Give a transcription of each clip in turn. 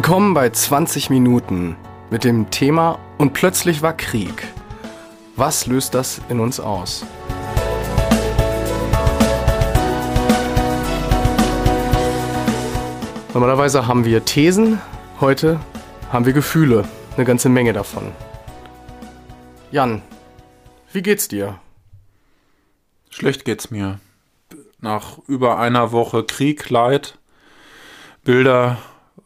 Willkommen bei 20 Minuten mit dem Thema Und plötzlich war Krieg. Was löst das in uns aus? Normalerweise haben wir Thesen, heute haben wir Gefühle, eine ganze Menge davon. Jan, wie geht's dir? Schlecht geht's mir. Nach über einer Woche Krieg, Leid, Bilder,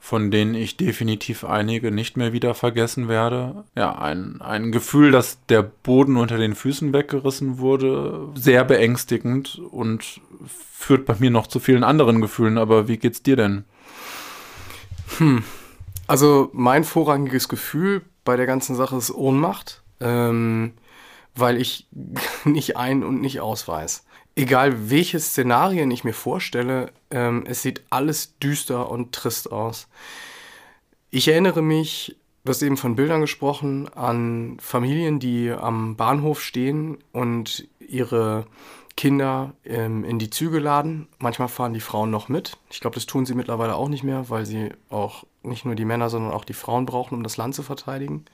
von denen ich definitiv einige nicht mehr wieder vergessen werde. Ja, ein, ein Gefühl, dass der Boden unter den Füßen weggerissen wurde, sehr beängstigend und führt bei mir noch zu vielen anderen Gefühlen. Aber wie geht's dir denn? Hm. Also mein vorrangiges Gefühl bei der ganzen Sache ist Ohnmacht, ähm, weil ich nicht ein- und nicht ausweis. Egal welche Szenarien ich mir vorstelle, ähm, es sieht alles düster und trist aus. Ich erinnere mich, du hast eben von Bildern gesprochen, an Familien, die am Bahnhof stehen und ihre Kinder ähm, in die Züge laden. Manchmal fahren die Frauen noch mit. Ich glaube, das tun sie mittlerweile auch nicht mehr, weil sie auch nicht nur die Männer, sondern auch die Frauen brauchen, um das Land zu verteidigen.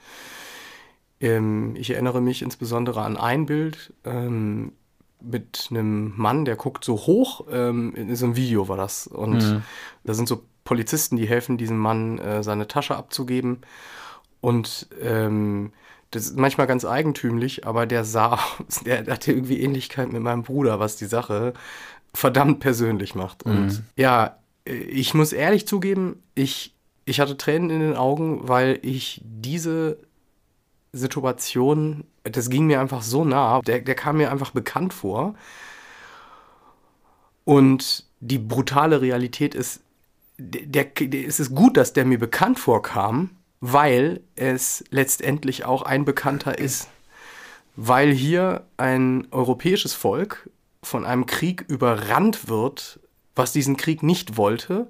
Ähm, ich erinnere mich insbesondere an ein Bild ähm, mit einem Mann, der guckt so hoch. Ähm, in so einem Video war das. Und mhm. da sind so Polizisten, die helfen diesem Mann, äh, seine Tasche abzugeben. Und ähm, das ist manchmal ganz eigentümlich, aber der sah, der hatte irgendwie Ähnlichkeit mit meinem Bruder, was die Sache verdammt persönlich macht. Und mhm. ja, ich muss ehrlich zugeben, ich, ich hatte Tränen in den Augen, weil ich diese Situation, das ging mir einfach so nah, der, der kam mir einfach bekannt vor. Und die brutale Realität ist, der, der, es ist gut, dass der mir bekannt vorkam, weil es letztendlich auch ein Bekannter ist. Weil hier ein europäisches Volk von einem Krieg überrannt wird, was diesen Krieg nicht wollte,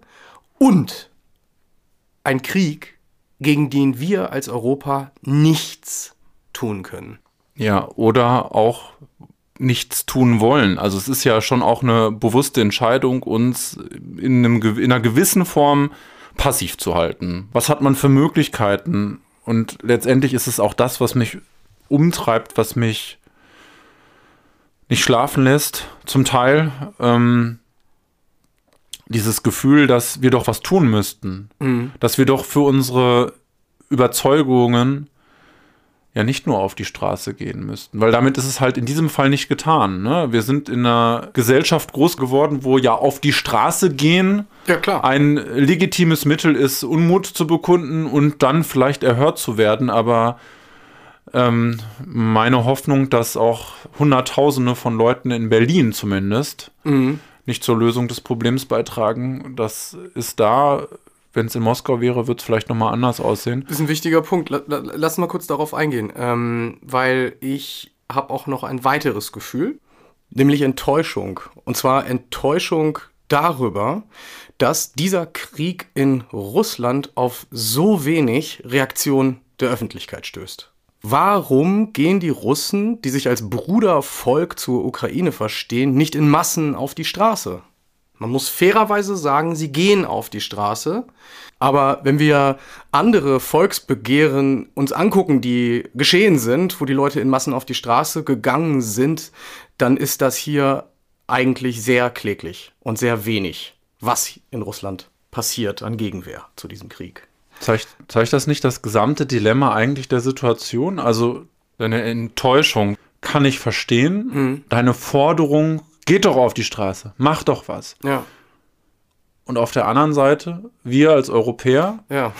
und ein Krieg, gegen den wir als Europa nichts tun können. Ja, oder auch nichts tun wollen. Also es ist ja schon auch eine bewusste Entscheidung, uns in, einem, in einer gewissen Form passiv zu halten? Was hat man für Möglichkeiten? Und letztendlich ist es auch das, was mich umtreibt, was mich nicht schlafen lässt, zum Teil. Ähm, dieses Gefühl, dass wir doch was tun müssten, mhm. dass wir doch für unsere Überzeugungen ja nicht nur auf die Straße gehen müssten, weil damit ist es halt in diesem Fall nicht getan. Ne? Wir sind in einer Gesellschaft groß geworden, wo ja auf die Straße gehen ja, ein legitimes Mittel ist, Unmut zu bekunden und dann vielleicht erhört zu werden, aber ähm, meine Hoffnung, dass auch Hunderttausende von Leuten in Berlin zumindest mhm. nicht zur Lösung des Problems beitragen, das ist da wenn es in Moskau wäre, wird es vielleicht nochmal anders aussehen. Das ist ein wichtiger Punkt. Lass mal kurz darauf eingehen, ähm, weil ich habe auch noch ein weiteres Gefühl, nämlich Enttäuschung. Und zwar Enttäuschung darüber, dass dieser Krieg in Russland auf so wenig Reaktion der Öffentlichkeit stößt. Warum gehen die Russen, die sich als Brudervolk zur Ukraine verstehen, nicht in Massen auf die Straße? Man muss fairerweise sagen, sie gehen auf die Straße. Aber wenn wir andere Volksbegehren uns angucken, die geschehen sind, wo die Leute in Massen auf die Straße gegangen sind, dann ist das hier eigentlich sehr kläglich und sehr wenig, was in Russland passiert an Gegenwehr zu diesem Krieg. Zeigt, zeigt das nicht das gesamte Dilemma eigentlich der Situation? Also deine Enttäuschung kann ich verstehen, mhm. deine Forderung Geht doch auf die Straße, mach doch was. Ja. Und auf der anderen Seite, wir als Europäer ja.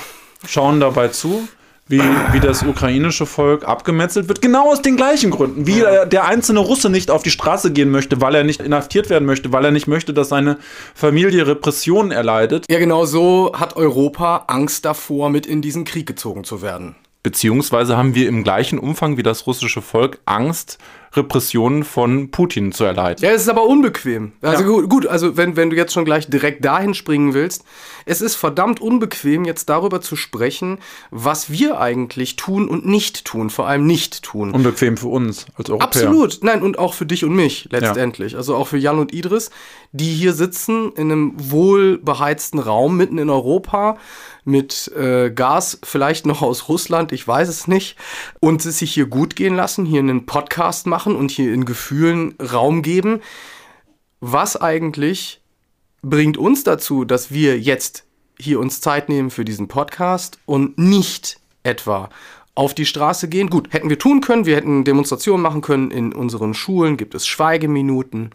schauen dabei zu, wie, wie das ukrainische Volk abgemetzelt wird, genau aus den gleichen Gründen. Wie ja. der einzelne Russe nicht auf die Straße gehen möchte, weil er nicht inhaftiert werden möchte, weil er nicht möchte, dass seine Familie Repressionen erleidet. Ja, genau so hat Europa Angst davor, mit in diesen Krieg gezogen zu werden. Beziehungsweise haben wir im gleichen Umfang wie das russische Volk Angst, Repressionen von Putin zu erleiden. Ja, es ist aber unbequem. Also ja. gut, gut, also wenn, wenn du jetzt schon gleich direkt dahin springen willst, es ist verdammt unbequem, jetzt darüber zu sprechen, was wir eigentlich tun und nicht tun, vor allem nicht tun. Unbequem für uns als Europäer. Absolut, nein, und auch für dich und mich letztendlich. Ja. Also auch für Jan und Idris, die hier sitzen in einem wohlbeheizten Raum mitten in Europa mit äh, Gas, vielleicht noch aus Russland, ich weiß es nicht, und es sich hier gut gehen lassen, hier einen Podcast machen und hier in Gefühlen Raum geben. Was eigentlich bringt uns dazu, dass wir jetzt hier uns Zeit nehmen für diesen Podcast und nicht etwa auf die Straße gehen. Gut, hätten wir tun können, wir hätten Demonstrationen machen können. In unseren Schulen gibt es Schweigeminuten.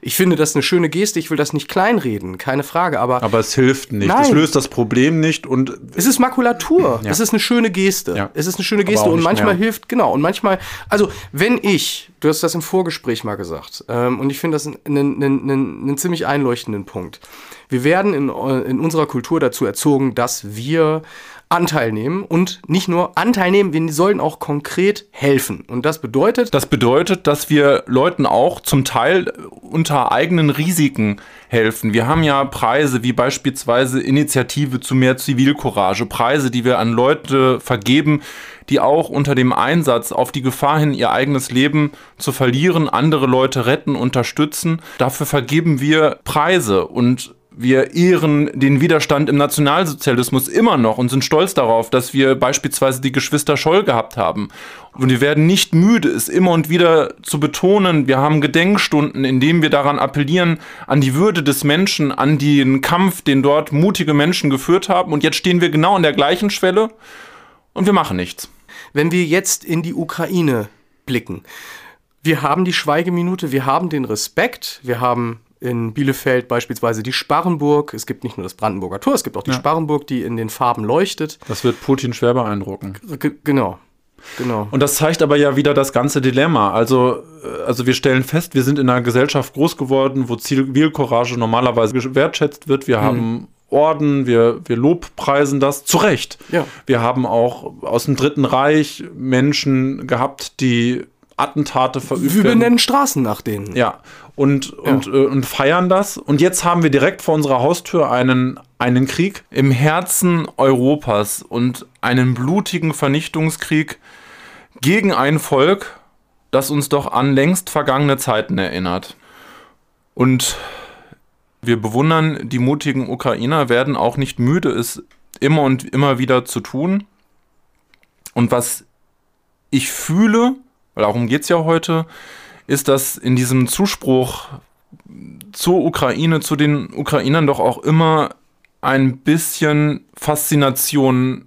Ich finde das eine schöne Geste, ich will das nicht kleinreden, keine Frage, aber. Aber es hilft nicht. Nein. Es löst das Problem nicht und. Es ist Makulatur. Ja. Es ist eine schöne Geste. Ja. Es ist eine schöne Geste und manchmal mehr. hilft, genau, und manchmal, also wenn ich, du hast das im Vorgespräch mal gesagt, ähm, und ich finde das einen, einen, einen, ziemlich einleuchtenden Punkt. Wir werden in, in unserer Kultur dazu erzogen, dass wir Anteil nehmen und nicht nur Anteil nehmen, wir sollen auch konkret helfen. Und das bedeutet. Das bedeutet, dass wir Leuten auch zum Teil unter eigenen Risiken helfen. Wir haben ja Preise wie beispielsweise Initiative zu mehr Zivilcourage, Preise, die wir an Leute vergeben, die auch unter dem Einsatz auf die Gefahr hin, ihr eigenes Leben zu verlieren, andere Leute retten, unterstützen. Dafür vergeben wir Preise und wir ehren den Widerstand im Nationalsozialismus immer noch und sind stolz darauf, dass wir beispielsweise die Geschwister Scholl gehabt haben. Und wir werden nicht müde, es immer und wieder zu betonen. Wir haben Gedenkstunden, in denen wir daran appellieren, an die Würde des Menschen, an den Kampf, den dort mutige Menschen geführt haben. Und jetzt stehen wir genau an der gleichen Schwelle und wir machen nichts. Wenn wir jetzt in die Ukraine blicken, wir haben die Schweigeminute, wir haben den Respekt, wir haben in Bielefeld beispielsweise die Sparrenburg. Es gibt nicht nur das Brandenburger Tor, es gibt auch die ja. Sparrenburg, die in den Farben leuchtet. Das wird Putin schwer beeindrucken. G genau. Genau. Und das zeigt aber ja wieder das ganze Dilemma. Also, äh, also wir stellen fest, wir sind in einer Gesellschaft groß geworden, wo Zivilcourage normalerweise wertschätzt wird. Wir mhm. haben Orden, wir, wir lobpreisen das zu Recht. Ja. Wir haben auch aus dem Dritten Reich Menschen gehabt, die Attentate verübt Wir benennen Straßen nach denen. Ja, und, ja. und, äh, und feiern das. Und jetzt haben wir direkt vor unserer Haustür einen, einen Krieg im Herzen Europas und einen blutigen Vernichtungskrieg gegen ein Volk, das uns doch an längst vergangene Zeiten erinnert. Und wir bewundern die mutigen Ukrainer, werden auch nicht müde, es immer und immer wieder zu tun. Und was ich fühle, weil darum geht es ja heute, ist, dass in diesem Zuspruch zur Ukraine, zu den Ukrainern doch auch immer ein bisschen Faszination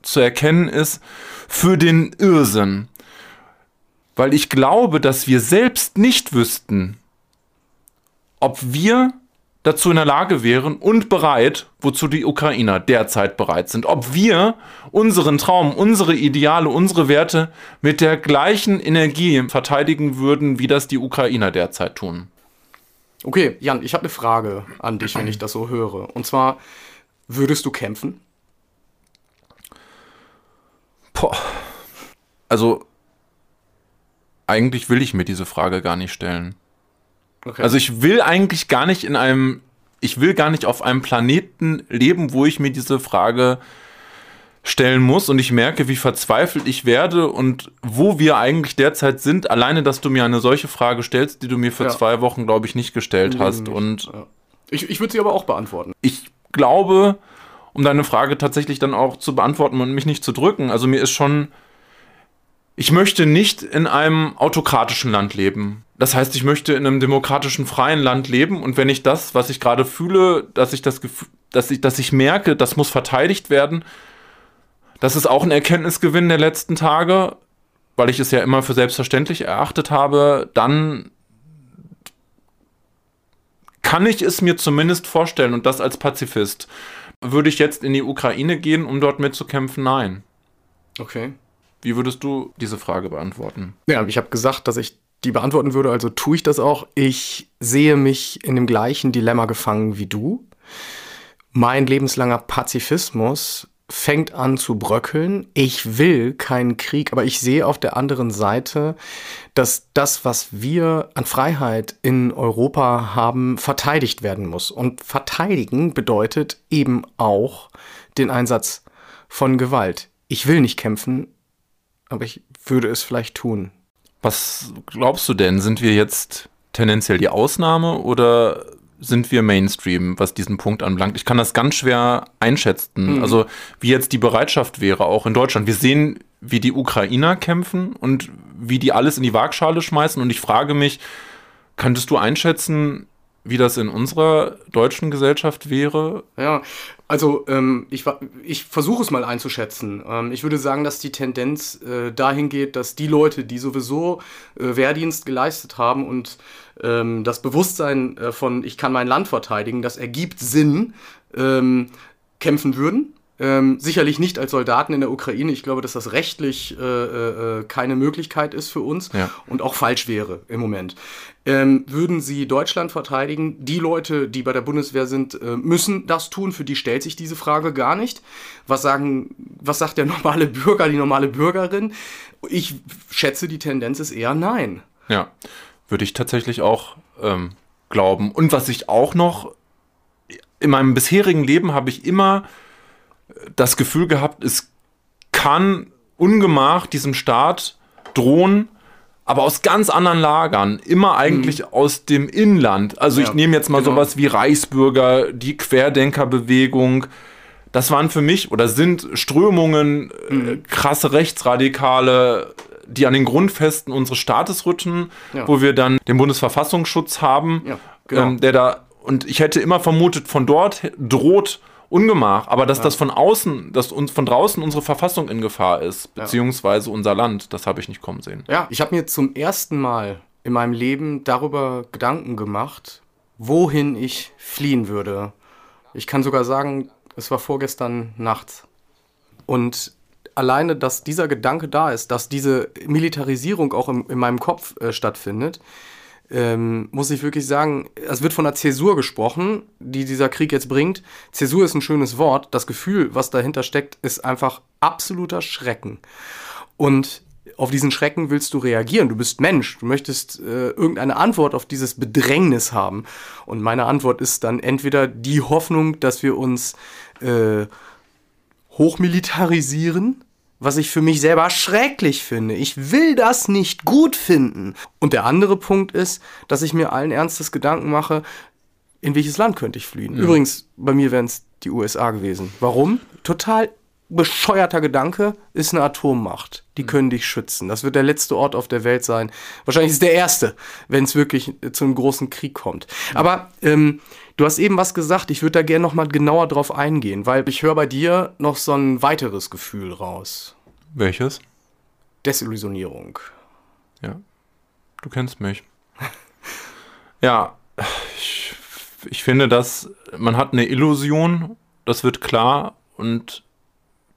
zu erkennen ist für den Irrsinn. Weil ich glaube, dass wir selbst nicht wüssten, ob wir dazu in der Lage wären und bereit, wozu die Ukrainer derzeit bereit sind. Ob wir unseren Traum, unsere Ideale, unsere Werte mit der gleichen Energie verteidigen würden, wie das die Ukrainer derzeit tun. Okay, Jan, ich habe eine Frage an dich, wenn ich das so höre. Und zwar, würdest du kämpfen? Boah. Also, eigentlich will ich mir diese Frage gar nicht stellen. Okay. Also ich will eigentlich gar nicht in einem, ich will gar nicht auf einem Planeten leben, wo ich mir diese Frage stellen muss und ich merke, wie verzweifelt ich werde und wo wir eigentlich derzeit sind. Alleine, dass du mir eine solche Frage stellst, die du mir für ja. zwei Wochen, glaube ich, nicht gestellt nee, hast. Und ja. ich, ich würde sie aber auch beantworten. Ich glaube, um deine Frage tatsächlich dann auch zu beantworten und mich nicht zu drücken, also mir ist schon ich möchte nicht in einem autokratischen Land leben. Das heißt, ich möchte in einem demokratischen, freien Land leben und wenn ich das, was ich gerade fühle, dass ich das dass ich, dass ich merke, das muss verteidigt werden, das ist auch ein Erkenntnisgewinn der letzten Tage, weil ich es ja immer für selbstverständlich erachtet habe, dann kann ich es mir zumindest vorstellen und das als Pazifist. Würde ich jetzt in die Ukraine gehen, um dort mitzukämpfen? Nein. Okay. Wie würdest du diese Frage beantworten? Ja, ich habe gesagt, dass ich die beantworten würde, also tue ich das auch. Ich sehe mich in dem gleichen Dilemma gefangen wie du. Mein lebenslanger Pazifismus fängt an zu bröckeln. Ich will keinen Krieg, aber ich sehe auf der anderen Seite, dass das, was wir an Freiheit in Europa haben, verteidigt werden muss. Und verteidigen bedeutet eben auch den Einsatz von Gewalt. Ich will nicht kämpfen, aber ich würde es vielleicht tun. Was glaubst du denn? Sind wir jetzt tendenziell die Ausnahme oder sind wir Mainstream, was diesen Punkt anbelangt. Ich kann das ganz schwer einschätzen. Mhm. Also wie jetzt die Bereitschaft wäre, auch in Deutschland. Wir sehen, wie die Ukrainer kämpfen und wie die alles in die Waagschale schmeißen. Und ich frage mich, könntest du einschätzen, wie das in unserer deutschen Gesellschaft wäre? Ja, also ähm, ich, ich versuche es mal einzuschätzen. Ähm, ich würde sagen, dass die Tendenz äh, dahin geht, dass die Leute, die sowieso äh, Wehrdienst geleistet haben und ähm, das Bewusstsein äh, von ich kann mein Land verteidigen, das ergibt Sinn, ähm, kämpfen würden. Ähm, sicherlich nicht als Soldaten in der Ukraine. Ich glaube, dass das rechtlich äh, äh, keine Möglichkeit ist für uns ja. und auch falsch wäre im Moment. Ähm, würden sie Deutschland verteidigen? Die Leute, die bei der Bundeswehr sind, äh, müssen das tun. Für die stellt sich diese Frage gar nicht. Was sagen, was sagt der normale Bürger, die normale Bürgerin? Ich schätze, die Tendenz ist eher nein. Ja, würde ich tatsächlich auch ähm, glauben. Und was ich auch noch in meinem bisherigen Leben habe ich immer das Gefühl gehabt, es kann ungemach diesem Staat drohen, aber aus ganz anderen Lagern, immer eigentlich mhm. aus dem Inland. Also ja, ich nehme jetzt mal genau. sowas wie Reichsbürger, die Querdenkerbewegung. Das waren für mich oder sind Strömungen, äh, mhm. äh, krasse Rechtsradikale, die an den Grundfesten unseres Staates rütteln, ja. wo wir dann den Bundesverfassungsschutz haben, ja, genau. ähm, der da, und ich hätte immer vermutet, von dort droht Ungemach, aber dass ja. das von außen, dass uns von draußen unsere Verfassung in Gefahr ist, beziehungsweise unser Land, das habe ich nicht kommen sehen. Ja, ich habe mir zum ersten Mal in meinem Leben darüber Gedanken gemacht, wohin ich fliehen würde. Ich kann sogar sagen, es war vorgestern nachts. Und alleine, dass dieser Gedanke da ist, dass diese Militarisierung auch im, in meinem Kopf äh, stattfindet, ähm, muss ich wirklich sagen, es wird von einer Zäsur gesprochen, die dieser Krieg jetzt bringt. Zäsur ist ein schönes Wort. Das Gefühl, was dahinter steckt, ist einfach absoluter Schrecken. Und auf diesen Schrecken willst du reagieren. Du bist Mensch. Du möchtest äh, irgendeine Antwort auf dieses Bedrängnis haben. Und meine Antwort ist dann entweder die Hoffnung, dass wir uns äh, hochmilitarisieren, was ich für mich selber schrecklich finde. Ich will das nicht gut finden. Und der andere Punkt ist, dass ich mir allen Ernstes Gedanken mache, in welches Land könnte ich fliehen. Ja. Übrigens, bei mir wären es die USA gewesen. Warum? Total bescheuerter Gedanke ist eine Atommacht. Die können dich schützen. Das wird der letzte Ort auf der Welt sein. Wahrscheinlich ist es der erste, wenn es wirklich zu einem großen Krieg kommt. Aber ähm, du hast eben was gesagt. Ich würde da gerne noch mal genauer drauf eingehen, weil ich höre bei dir noch so ein weiteres Gefühl raus. Welches? Desillusionierung. Ja. Du kennst mich. ja, ich, ich finde, dass man hat eine Illusion, das wird klar und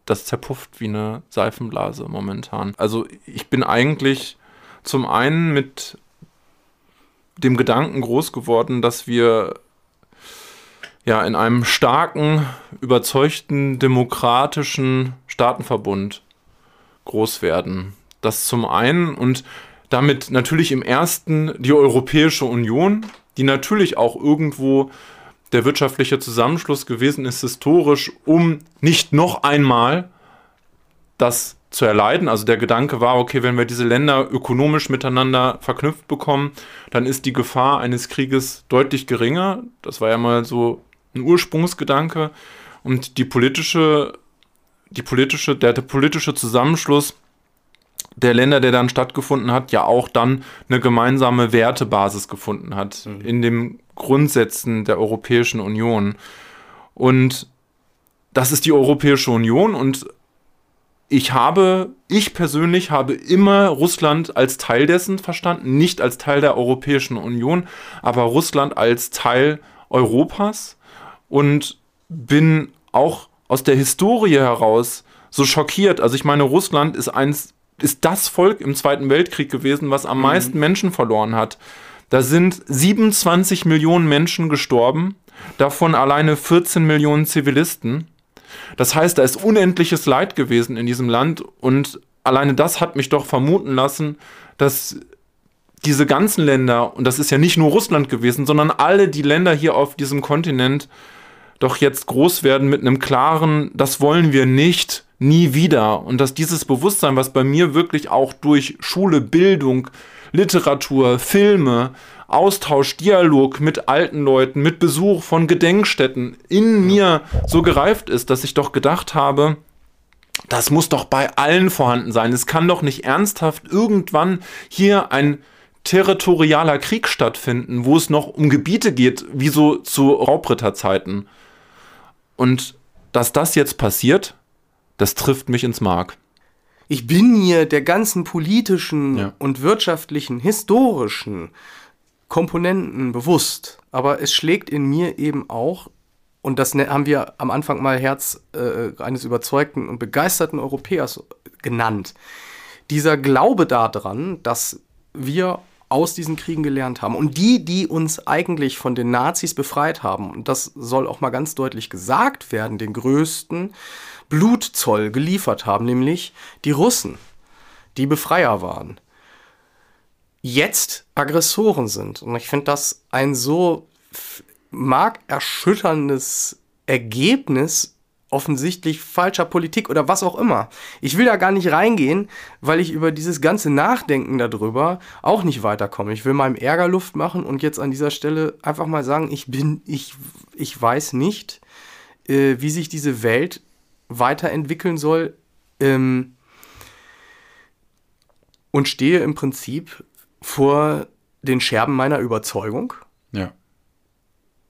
das zerpufft wie eine Seifenblase momentan. Also ich bin eigentlich zum einen mit dem Gedanken groß geworden, dass wir ja in einem starken, überzeugten, demokratischen Staatenverbund groß werden. Das zum einen und damit natürlich im ersten die Europäische Union, die natürlich auch irgendwo der wirtschaftliche Zusammenschluss gewesen ist, historisch, um nicht noch einmal das zu erleiden. Also der Gedanke war, okay, wenn wir diese Länder ökonomisch miteinander verknüpft bekommen, dann ist die Gefahr eines Krieges deutlich geringer. Das war ja mal so ein Ursprungsgedanke. Und die politische, die politische, der, der politische Zusammenschluss der Länder, der dann stattgefunden hat, ja auch dann eine gemeinsame Wertebasis gefunden hat mhm. in den Grundsätzen der Europäischen Union. Und das ist die Europäische Union und ich habe, ich persönlich habe immer Russland als Teil dessen verstanden, nicht als Teil der Europäischen Union, aber Russland als Teil Europas und bin auch aus der Historie heraus so schockiert. Also ich meine, Russland ist eins ist das Volk im Zweiten Weltkrieg gewesen, was am mhm. meisten Menschen verloren hat. Da sind 27 Millionen Menschen gestorben, davon alleine 14 Millionen Zivilisten. Das heißt, da ist unendliches Leid gewesen in diesem Land und alleine das hat mich doch vermuten lassen, dass diese ganzen Länder, und das ist ja nicht nur Russland gewesen, sondern alle die Länder hier auf diesem Kontinent, doch jetzt groß werden mit einem klaren, das wollen wir nicht, nie wieder. Und dass dieses Bewusstsein, was bei mir wirklich auch durch Schule, Bildung, Literatur, Filme, Austausch, Dialog mit alten Leuten, mit Besuch von Gedenkstätten in mir so gereift ist, dass ich doch gedacht habe, das muss doch bei allen vorhanden sein. Es kann doch nicht ernsthaft irgendwann hier ein territorialer Krieg stattfinden, wo es noch um Gebiete geht, wie so zu Raubritterzeiten. Und dass das jetzt passiert, das trifft mich ins Mark. Ich bin mir der ganzen politischen ja. und wirtschaftlichen, historischen Komponenten bewusst, aber es schlägt in mir eben auch, und das ne-, haben wir am Anfang mal Herz äh, eines überzeugten und begeisterten Europäers genannt, dieser Glaube daran, dass wir aus diesen Kriegen gelernt haben. Und die, die uns eigentlich von den Nazis befreit haben, und das soll auch mal ganz deutlich gesagt werden, den größten Blutzoll geliefert haben, nämlich die Russen, die Befreier waren, jetzt Aggressoren sind. Und ich finde das ein so markerschütterndes Ergebnis offensichtlich falscher Politik oder was auch immer. Ich will da gar nicht reingehen, weil ich über dieses ganze Nachdenken darüber auch nicht weiterkomme. Ich will meinem Ärger Luft machen und jetzt an dieser Stelle einfach mal sagen, ich bin, ich, ich weiß nicht, äh, wie sich diese Welt weiterentwickeln soll ähm, und stehe im Prinzip vor den Scherben meiner Überzeugung. Ja.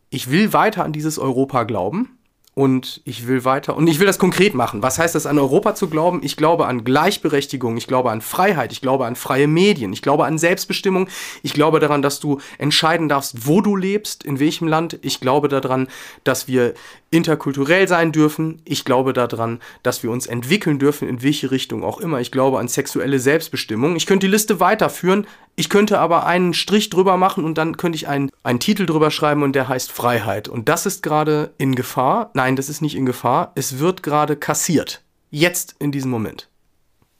Ich will weiter an dieses Europa glauben und ich will weiter und ich will das konkret machen. Was heißt das an Europa zu glauben? Ich glaube an Gleichberechtigung, ich glaube an Freiheit, ich glaube an freie Medien, ich glaube an Selbstbestimmung, ich glaube daran, dass du entscheiden darfst, wo du lebst, in welchem Land. Ich glaube daran, dass wir interkulturell sein dürfen. Ich glaube daran, dass wir uns entwickeln dürfen, in welche Richtung auch immer. Ich glaube an sexuelle Selbstbestimmung. Ich könnte die Liste weiterführen. Ich könnte aber einen Strich drüber machen und dann könnte ich einen, einen Titel drüber schreiben und der heißt Freiheit. Und das ist gerade in Gefahr. Nein, das ist nicht in Gefahr. Es wird gerade kassiert. Jetzt in diesem Moment.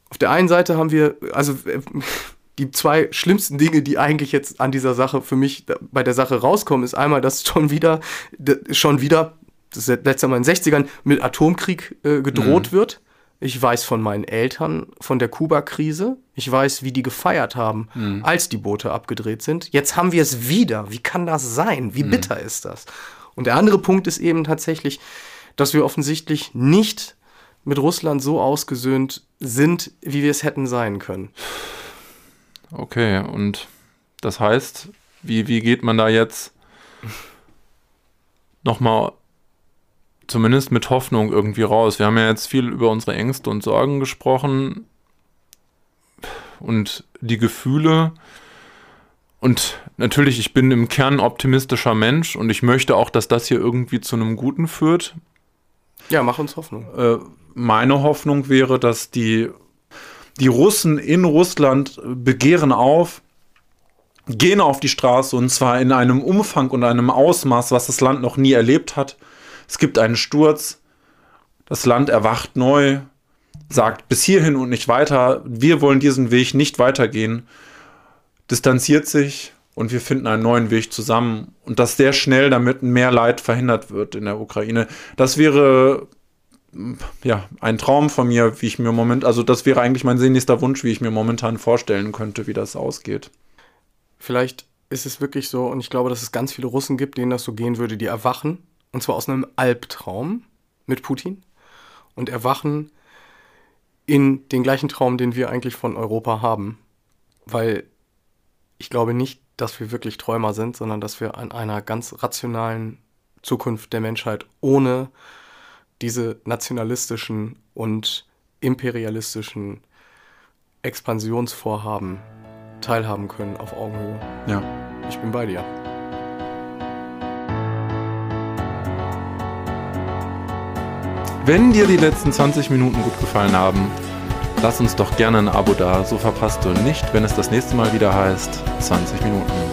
Auf der einen Seite haben wir, also äh, die zwei schlimmsten Dinge, die eigentlich jetzt an dieser Sache für mich bei der Sache rauskommen, ist einmal, dass schon wieder, schon wieder das letzte Mal in den 60ern, mit Atomkrieg äh, gedroht mhm. wird. Ich weiß von meinen Eltern von der Kuba-Krise. Ich weiß, wie die gefeiert haben, mhm. als die Boote abgedreht sind. Jetzt haben wir es wieder. Wie kann das sein? Wie mhm. bitter ist das? Und der andere Punkt ist eben tatsächlich, dass wir offensichtlich nicht mit Russland so ausgesöhnt sind, wie wir es hätten sein können. Okay, und das heißt, wie, wie geht man da jetzt nochmal zumindest mit Hoffnung irgendwie raus. Wir haben ja jetzt viel über unsere Ängste und Sorgen gesprochen und die Gefühle. Und natürlich, ich bin im Kern optimistischer Mensch und ich möchte auch, dass das hier irgendwie zu einem Guten führt. Ja, mach uns Hoffnung. Äh, meine Hoffnung wäre, dass die, die Russen in Russland begehren auf, gehen auf die Straße und zwar in einem Umfang und einem Ausmaß, was das Land noch nie erlebt hat. Es gibt einen Sturz, das Land erwacht neu, sagt bis hierhin und nicht weiter, wir wollen diesen Weg nicht weitergehen, distanziert sich und wir finden einen neuen Weg zusammen. Und das sehr schnell, damit mehr Leid verhindert wird in der Ukraine. Das wäre ja ein Traum von mir, wie ich mir moment, also das wäre eigentlich mein sehnlichster Wunsch, wie ich mir momentan vorstellen könnte, wie das ausgeht. Vielleicht ist es wirklich so, und ich glaube, dass es ganz viele Russen gibt, denen das so gehen würde, die erwachen und zwar aus einem Albtraum mit Putin und erwachen in den gleichen Traum, den wir eigentlich von Europa haben. Weil ich glaube nicht, dass wir wirklich Träumer sind, sondern dass wir an einer ganz rationalen Zukunft der Menschheit ohne diese nationalistischen und imperialistischen Expansionsvorhaben teilhaben können auf Augenhöhe. Ja. Ich bin bei dir. Wenn dir die letzten 20 Minuten gut gefallen haben, lass uns doch gerne ein Abo da, so verpasst du nicht, wenn es das nächste Mal wieder heißt 20 Minuten.